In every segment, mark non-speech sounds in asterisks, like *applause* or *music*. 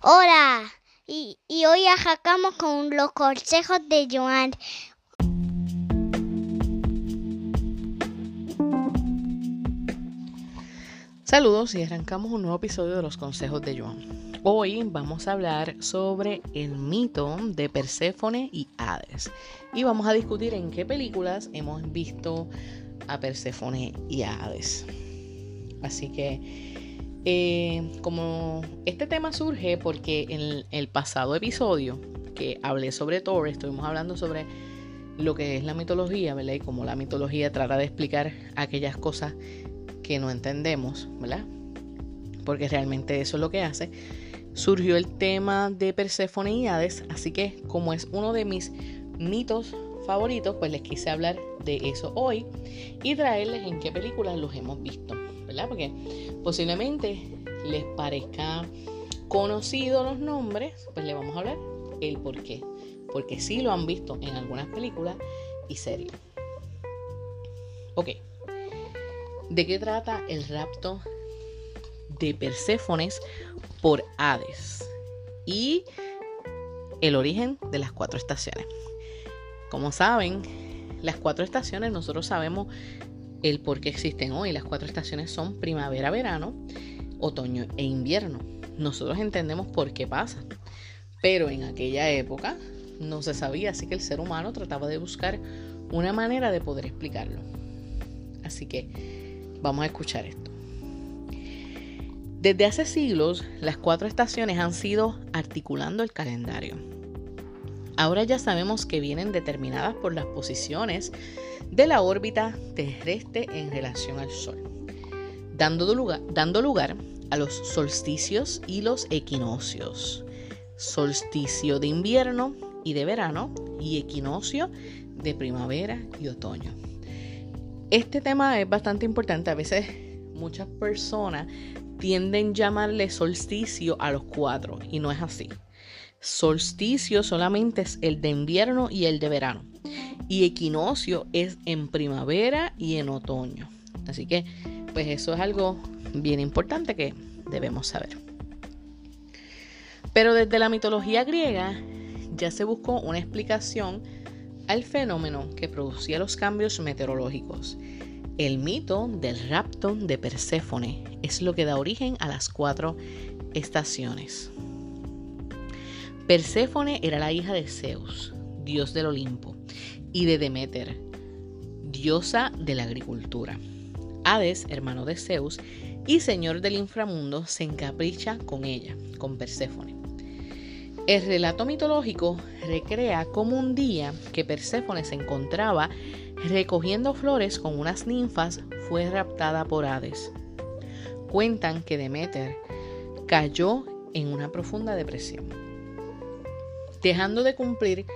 Hola, y, hoy arrancamos con los consejos de Joan. Saludos y arrancamos un nuevo episodio de los consejos de Joan. Hoy vamos a hablar sobre el mito de Perséfone y Hades. Y vamos a discutir en qué películas hemos visto a Perséfone y a Hades. Así que eh, como este tema surge porque en el pasado episodio que hablé sobre Thor, estuvimos hablando sobre lo que es la mitología, ¿verdad? Y cómo la mitología trata de explicar aquellas cosas que no entendemos, ¿verdad? Porque realmente eso es lo que hace. Surgió el tema de Perséfone y Hades, así que como es uno de mis mitos favoritos, pues les quise hablar de eso hoy y traerles en qué películas los hemos visto. Porque posiblemente les parezca conocido los nombres, pues le vamos a hablar el por qué. Porque sí lo han visto en algunas películas y series. Ok. ¿De qué trata el rapto de Perséfones por Hades? Y el origen de las cuatro estaciones. Como saben, las cuatro estaciones nosotros sabemos el por qué existen hoy. Las cuatro estaciones son primavera, verano, otoño e invierno. Nosotros entendemos por qué pasa. Pero en aquella época no se sabía, así que el ser humano trataba de buscar una manera de poder explicarlo. Así que vamos a escuchar esto. Desde hace siglos, las cuatro estaciones han sido articulando el calendario. Ahora ya sabemos que vienen determinadas por las posiciones de la órbita terrestre en relación al Sol, dando lugar, dando lugar a los solsticios y los equinoccios. Solsticio de invierno y de verano y equinoccio de primavera y otoño. Este tema es bastante importante. A veces muchas personas tienden a llamarle solsticio a los cuatro y no es así. Solsticio solamente es el de invierno y el de verano y equinoccio es en primavera y en otoño. Así que, pues eso es algo bien importante que debemos saber. Pero desde la mitología griega ya se buscó una explicación al fenómeno que producía los cambios meteorológicos. El mito del rapto de Perséfone es lo que da origen a las cuatro estaciones. Perséfone era la hija de Zeus, dios del Olimpo, y de Demeter, diosa de la agricultura. Hades, hermano de Zeus y señor del inframundo, se encapricha con ella, con Perséfone. El relato mitológico recrea como un día que Perséfone se encontraba recogiendo flores con unas ninfas fue raptada por Hades. Cuentan que Demeter cayó en una profunda depresión, dejando de cumplir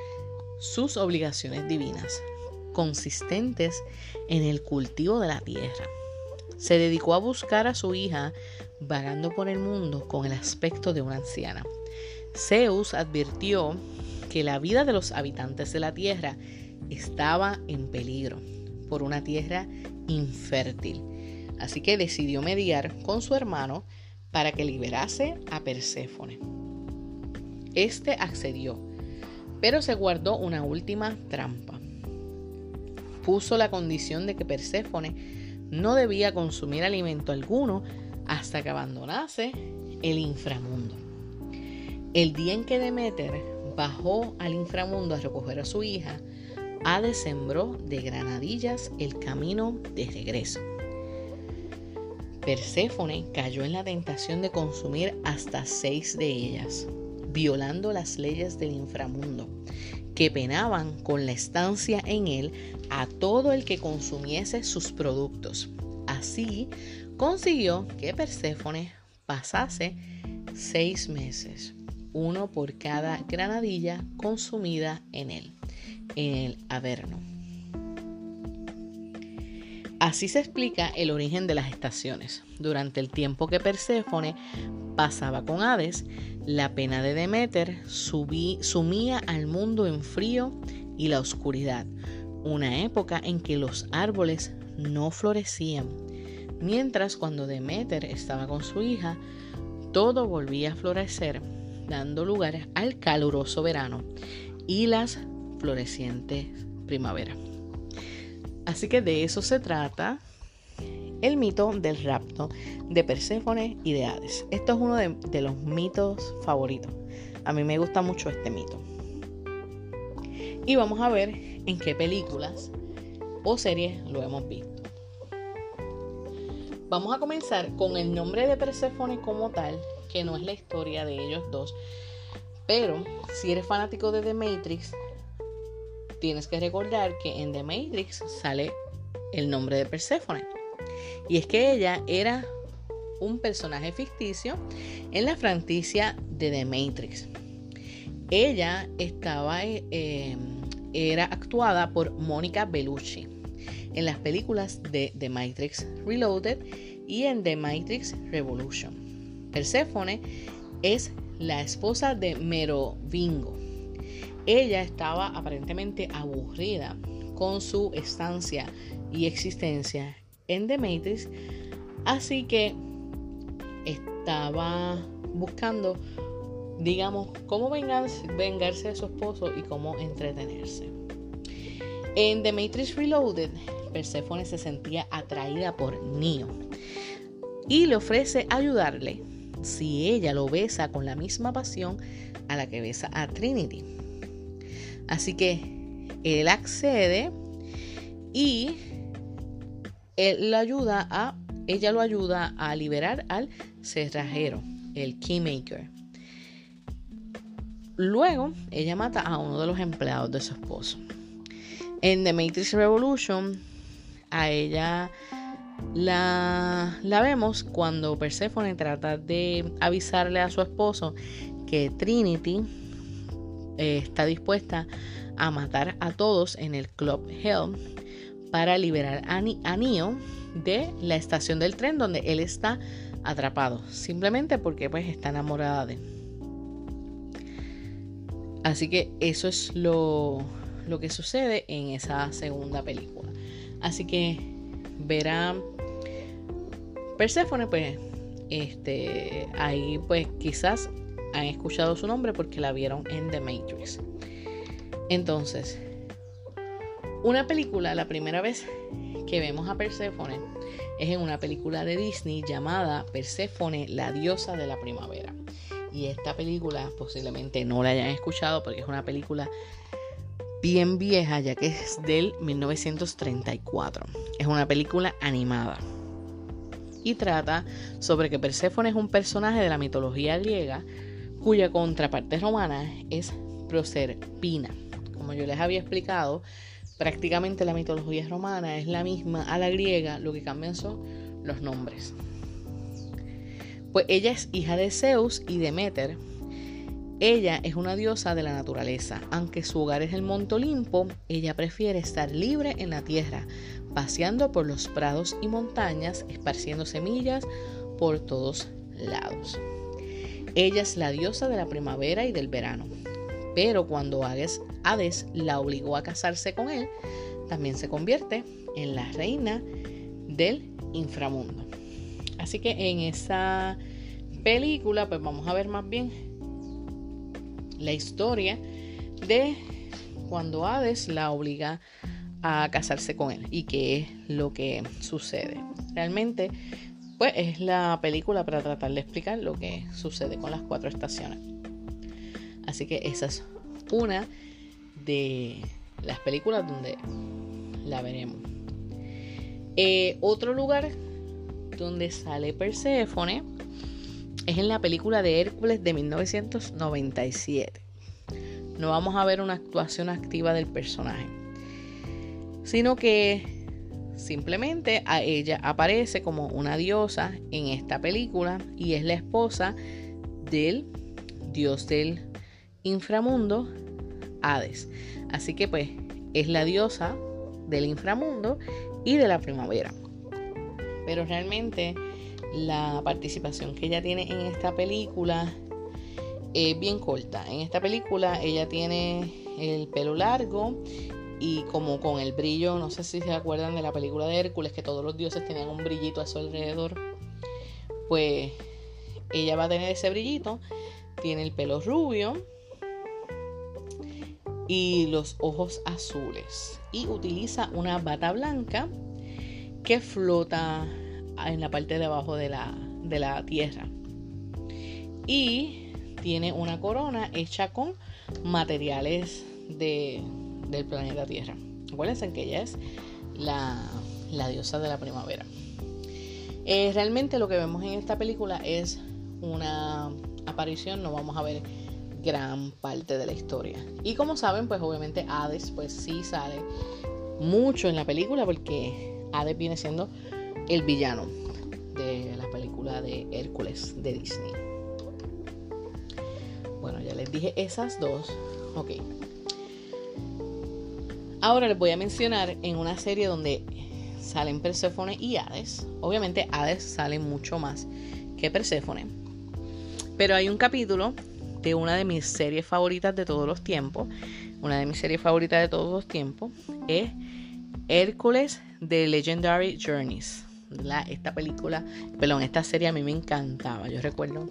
sus obligaciones divinas, consistentes en el cultivo de la tierra. Se dedicó a buscar a su hija vagando por el mundo con el aspecto de una anciana. Zeus advirtió que la vida de los habitantes de la tierra estaba en peligro por una tierra infértil. Así que decidió mediar con su hermano para que liberase a Perséfone. Este accedió pero se guardó una última trampa. Puso la condición de que Perséfone no debía consumir alimento alguno hasta que abandonase el inframundo. El día en que Demeter bajó al inframundo a recoger a su hija, Hades sembró de granadillas el camino de regreso. Perséfone cayó en la tentación de consumir hasta seis de ellas violando las leyes del inframundo, que penaban con la estancia en él a todo el que consumiese sus productos. Así consiguió que Perséfone pasase seis meses, uno por cada granadilla consumida en él, en el Averno. Así se explica el origen de las estaciones. Durante el tiempo que Perséfone pasaba con Hades, la pena de Demeter sumía al mundo en frío y la oscuridad, una época en que los árboles no florecían, mientras cuando Demeter estaba con su hija, todo volvía a florecer dando lugar al caluroso verano y las florecientes primaveras. Así que de eso se trata el mito del rapto de Perséfone y de Hades. Esto es uno de, los mitos favoritos. A mí me gusta mucho este mito. Y vamos a ver en qué películas o series lo hemos visto. Vamos a comenzar con el nombre de Perséfone como tal, que no es la historia de ellos dos. Pero si eres fanático de The Matrix, tienes que recordar que en The Matrix sale el nombre de Perséfone. Y es que ella era un personaje ficticio en la franquicia de The Matrix. Ella estaba, eh, era actuada por Mónica Bellucci en las películas de The Matrix Reloaded y en The Matrix Revolution. Persephone es la esposa de Merovingo. Ella estaba aparentemente aburrida con su estancia y existencia en The Matrix, así que estaba buscando digamos, cómo vengarse, vengarse de su esposo y cómo entretenerse. En The Matrix Reloaded, Persephone se sentía atraída por Neo y le ofrece ayudarle si ella lo besa con la misma pasión a la que besa a Trinity. Así que él accede y ayuda a, ella lo ayuda a liberar al cerrajero, el Keymaker. Luego, ella mata a uno de los empleados de su esposo. En The Matrix Revolution, a ella la, la vemos cuando Persephone trata de avisarle a su esposo que Trinity eh, está dispuesta a matar a todos en el Club Hell para liberar a, a Neo de la estación del tren donde él está atrapado, simplemente porque pues está enamorada de él. Así que eso es lo, que sucede en esa segunda película. Así que verán Persephone, pues, este, ahí pues quizás han escuchado su nombre porque la vieron en The Matrix. Entonces, una película, la primera vez que vemos a Persephone es en una película de Disney llamada Persephone, la diosa de la primavera. Y esta película posiblemente no la hayan escuchado porque es una película bien vieja, ya que es del 1934. Es una película animada. Y trata sobre que Perséfone es un personaje de la mitología griega cuya contraparte romana es Proserpina. Como yo les había explicado, prácticamente la mitología romana es la misma a la griega, lo que cambian son los nombres. Pues ella es hija de Zeus y Demeter. Ella es una diosa de la naturaleza. Aunque su hogar es el Monte Olimpo, ella prefiere estar libre en la tierra, paseando por los prados y montañas, esparciendo semillas por todos lados. Ella es la diosa de la primavera y del verano. Pero cuando Hades, Hades la obligó a casarse con él, también se convierte en la reina del inframundo. Así que en esa película, pues vamos a ver más bien la historia de cuando Hades la obliga a casarse con él y qué es lo que sucede. Realmente, pues es la película para tratar de explicar lo que sucede con las cuatro estaciones. Así que esa es una de las películas donde la veremos. Eh, otro lugar donde sale Perséfone es en la película de Hércules de 1997. No vamos a ver una actuación activa del personaje, sino que simplemente a ella aparece como una diosa en esta película y es la esposa del dios del inframundo, Hades. Así que pues es la diosa del inframundo y de la primavera pero realmente la participación que ella tiene en esta película es bien corta. En esta película ella tiene el pelo largo y como con el brillo, no sé si se acuerdan de la película de Hércules, que todos los dioses tenían un brillito a su alrededor, pues ella va a tener ese brillito tiene el pelo rubio y los ojos azules. Y utiliza una bata blanca que flota en la parte de abajo de la, de la tierra. Y tiene una corona hecha con materiales de, del planeta Tierra. Acuérdense que ella es la, la diosa de la primavera. Eh, realmente lo que vemos en esta película es una aparición, no vamos a ver gran parte de la historia. Y como saben, pues obviamente Hades pues sí sale mucho en la película porque Hades viene siendo el villano de la película de Hércules de Disney. Bueno, ya les dije esas dos. Ok. Ahora les voy a mencionar en una serie donde salen Perséfone y Hades. Obviamente Hades sale mucho más que Perséfone. Pero hay un capítulo de una de mis series favoritas de todos los tiempos. Una de mis series favoritas de todos los tiempos es Hércules de Legendary Journeys. Esta película, perdón, esta serie a mí me encantaba. Yo recuerdo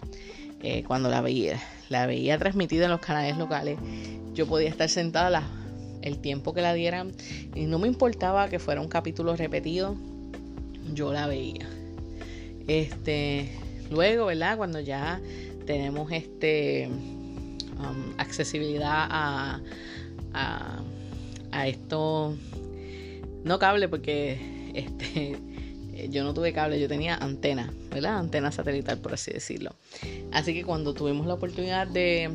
eh, cuando la veía, la veía transmitida en los canales locales. Yo podía estar sentada el tiempo que la dieran y no me importaba que fuera un capítulo repetido, yo la veía. Este, luego, ¿verdad? Cuando ya tenemos este um, accesibilidad a, a, a esto no cable porque este *laughs* yo no tuve cable, yo tenía antena, ¿verdad? Antena satelital, por así decirlo. Así que cuando tuvimos la oportunidad de,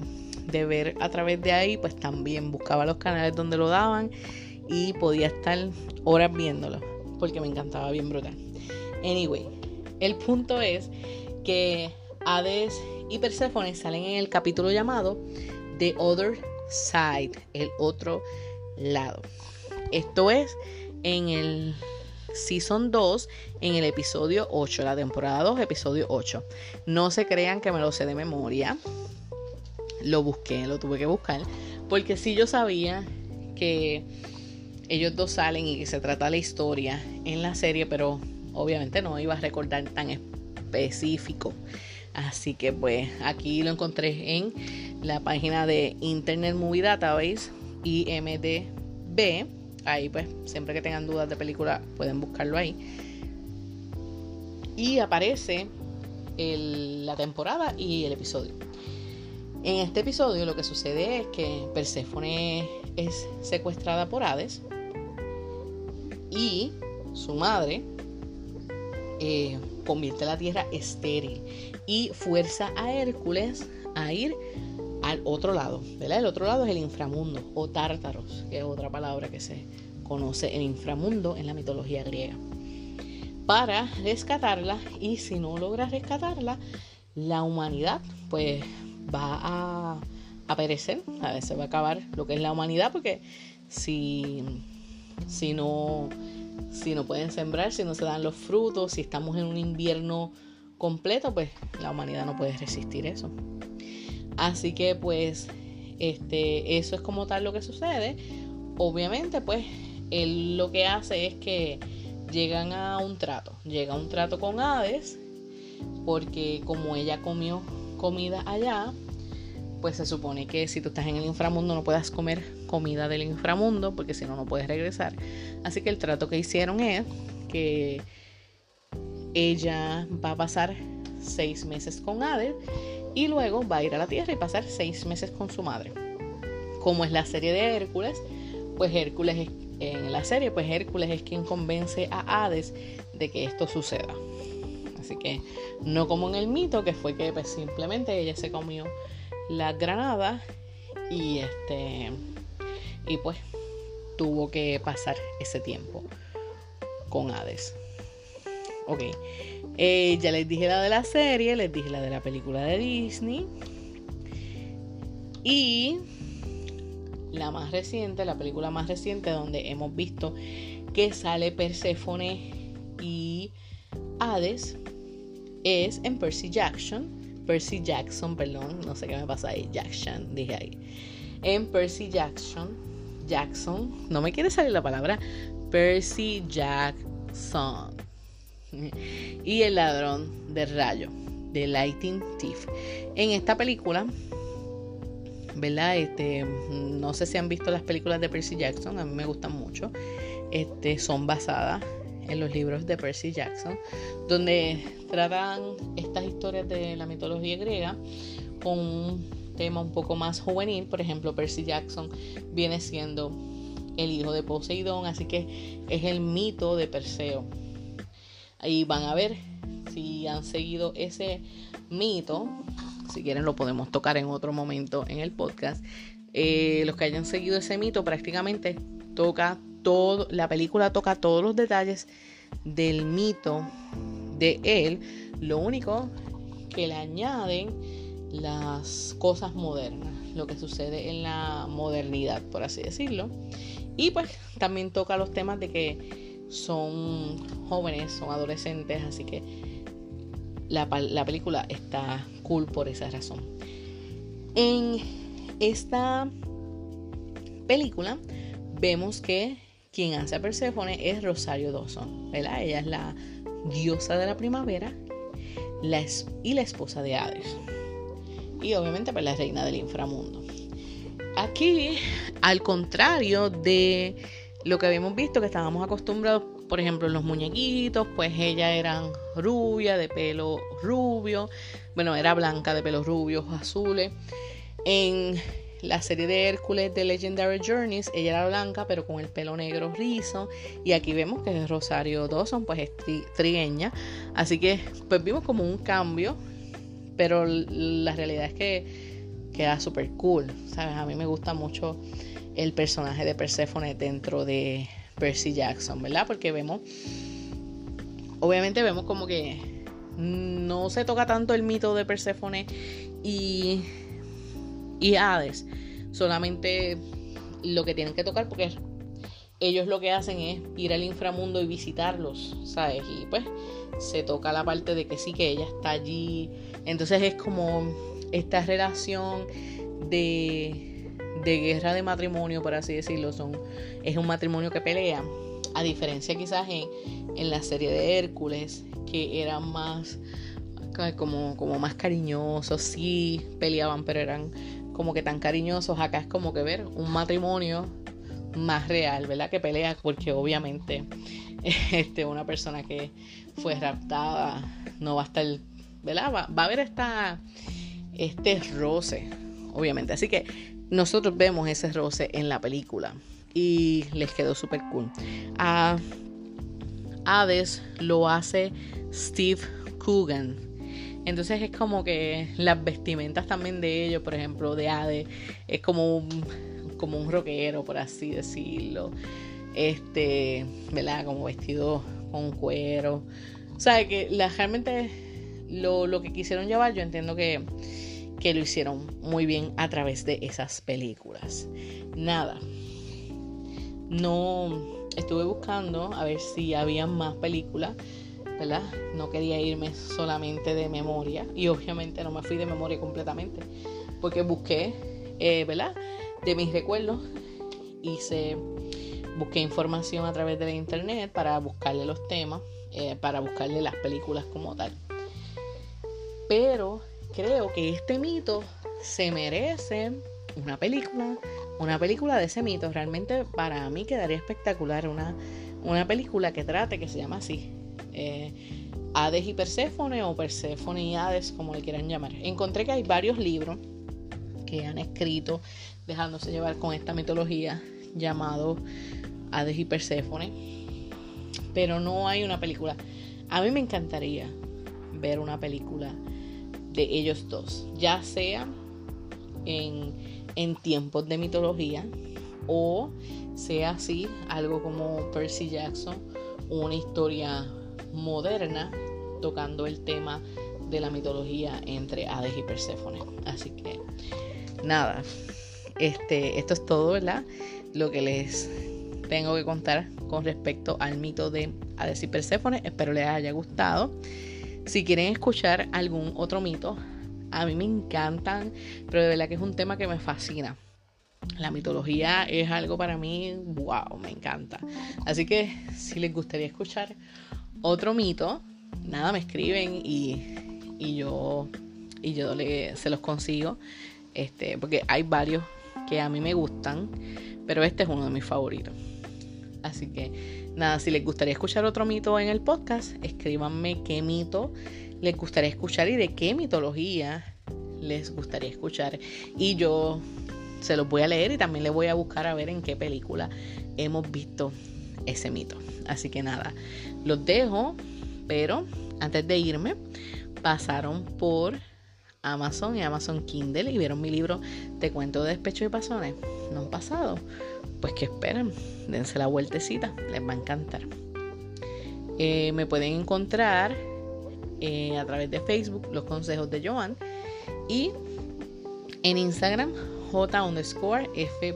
de ver a través de ahí, pues también buscaba los canales donde lo daban y podía estar horas viéndolo, porque me encantaba bien brutal. Anyway, el punto es que Hades y Persephone salen en el capítulo llamado The Other Side, el otro lado. Esto es en el Season 2, en el episodio 8, la temporada 2, episodio 8. No se crean que me lo sé de memoria. Lo busqué, lo tuve que buscar. Porque si yo sabía que ellos dos salen y que se trata la historia en la serie, pero obviamente no iba a recordar tan específico. Así que pues aquí lo encontré en la página de Internet Movie Database, IMDB. Ahí pues siempre que tengan dudas de película pueden buscarlo ahí. Y aparece la temporada y el episodio. En este episodio lo que sucede es que Perséfone es secuestrada por Hades y su madre eh, convierte la tierra estéril y fuerza a Hércules a ir al otro lado, ¿verdad? El otro lado es el inframundo o tártaros, que es otra palabra que se conoce el inframundo en la mitología griega. Para rescatarla y si no logra rescatarla, la humanidad pues va a, a perecer, a veces va a acabar lo que es la humanidad porque si, si no si no pueden sembrar, si no se dan los frutos, si estamos en un invierno completo, pues la humanidad no puede resistir eso. Así que pues este, eso es como tal lo que sucede. Obviamente pues él lo que hace es que llegan a un trato, llega a un trato con Hades, porque como ella comió comida allá, pues se supone que si tú estás en el inframundo no puedas comer comida del inframundo, porque si no, no puedes regresar. Así que el trato que hicieron es que ella va a pasar seis meses con Hades y luego va a ir a la tierra y pasar seis meses con su madre. Como es la serie de Hércules, pues Hércules es, en la serie, pues Hércules es quien convence a Hades de que esto suceda. Así que no como en el mito, que fue que pues, simplemente ella se comió la granada y este y pues tuvo que pasar ese tiempo con Hades. Ok, eh, ya les dije la de la serie, les dije la de la película de Disney. Y la más reciente, la película más reciente donde hemos visto que sale Persephone y Hades es en Percy Jackson Percy Jackson, perdón, no sé qué me pasa ahí, Jackson, dije ahí. En Percy Jackson, Jackson, no me quiere salir la palabra, Percy Jackson. Y el ladrón de rayo, The Lighting Thief. En esta película, ¿verdad? Este, no sé si han visto las películas de Percy Jackson, a mí me gustan mucho. Este, son basadas en los libros de Percy Jackson, donde tratan estas historias de la mitología griega con un tema un poco más juvenil. Por ejemplo, Percy Jackson viene siendo el hijo de Poseidón, así que es el mito de Perseo. Ahí van a ver si han seguido ese mito. Si quieren lo podemos tocar en otro momento en el podcast. Eh, los que hayan seguido ese mito prácticamente toca todo, la película toca todos los detalles del mito de él. Lo único que le añaden las cosas modernas, lo que sucede en la modernidad, por así decirlo. Y pues también toca los temas de que son jóvenes, son adolescentes, así que la, película está cool por esa razón. En esta película vemos que quien hace a Perséfone es Rosario Dawson, ¿verdad? Ella es la diosa de la primavera y la esposa de Hades. Y obviamente pues, la reina del inframundo. Aquí, al contrario de lo que habíamos visto, que estábamos acostumbrados, por ejemplo, los muñequitos, pues ella era rubia, de pelo rubio, bueno, era blanca, de pelos rubios, azules. En la serie de Hércules de Legendary Journeys, ella era blanca, pero con el pelo negro rizo. Y aquí vemos que Rosario Dawson, pues es trigueña. Así que, pues vimos como un cambio, pero la realidad es que queda súper cool. ¿sabes? A mí me gusta mucho el personaje de Persephone dentro de Percy Jackson, ¿verdad? Porque vemos, obviamente vemos como que no se toca tanto el mito de Persephone y, y Hades, solamente lo que tienen que tocar porque ellos lo que hacen es ir al inframundo y visitarlos, ¿sabes? Y pues se toca la parte de que sí, que ella está allí. Entonces es como esta relación de, de guerra de matrimonio, por así decirlo, son, es un matrimonio que pelea, a diferencia quizás en, en la serie de Hércules, que eran más como, como más cariñosos, sí peleaban, pero eran como que tan cariñosos. Acá es como que ver un matrimonio más real, ¿verdad? Que pelea, porque obviamente *laughs* este, una persona que fue raptada no va a estar, ¿verdad? Va, va a haber esta, este roce, obviamente. Así que nosotros vemos ese roce en la película y les quedó súper cool. A Hades lo hace Steve Coogan. Entonces es como que las vestimentas también de ellos, por ejemplo, de Hades, es como un, como un rockero, por así decirlo. Este, ¿verdad? Como vestido con cuero. O sea, que la, realmente lo, lo que quisieron llevar, yo entiendo que que lo hicieron muy bien a través de esas películas. Nada, no estuve buscando a ver si había más películas, ¿verdad? No quería irme solamente de memoria y obviamente no me fui de memoria completamente, porque busqué, eh, ¿verdad? De mis recuerdos, hice, busqué información a través de la internet para buscarle los temas, eh, para buscarle las películas como tal. Pero creo que este mito se merece una película, una película de ese mito. Realmente para mí quedaría espectacular una, una película que trate, que se llama así. Eh, Hades y Perséfone o Perséfone y Hades, como le quieran llamar. Encontré que hay varios libros que han escrito dejándose llevar con esta mitología llamado Hades y Perséfone, pero no hay una película. A mí me encantaría ver una película de ellos dos, ya sea en, en tiempos de mitología o sea así algo como Percy Jackson, una historia moderna tocando el tema de la mitología entre Hades y Perséfone. Así que nada, este, esto es todo, ¿verdad? Lo que les tengo que contar con respecto al mito de Hades y Perséfone. Espero les haya gustado. Si quieren escuchar algún otro mito, a mí me encantan, pero de verdad que es un tema que me fascina. La mitología es algo para mí, wow, me encanta. Así que si les gustaría escuchar otro mito, nada, me escriben y, y yo, y yo se los consigo. Este, porque hay varios que a mí me gustan, pero este es uno de mis favoritos. Así que nada, si les gustaría escuchar otro mito en el podcast, escríbanme qué mito les gustaría escuchar y de qué mitología les gustaría escuchar. Y yo se los voy a leer y también les voy a buscar a ver en qué película hemos visto ese mito. Así que nada, los dejo, pero antes de irme, pasaron por Amazon y Amazon Kindle y vieron mi libro Te cuento de despecho y pasones. ¿No han pasado? Pues que esperen, dense la vueltecita, les va a encantar. Eh, me pueden encontrar eh, a través de Facebook, los consejos de Joan, y en Instagram, J underscore F.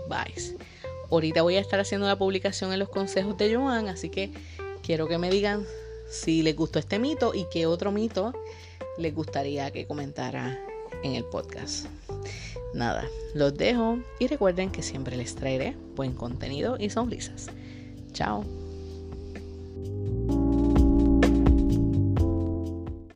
Ahorita voy a estar haciendo la publicación en los consejos de Joan, así que quiero que me digan si les gustó este mito y qué otro mito les gustaría que comentara en el podcast. Nada, los dejo y recuerden que siempre les traeré buen contenido y sonrisas. Chao.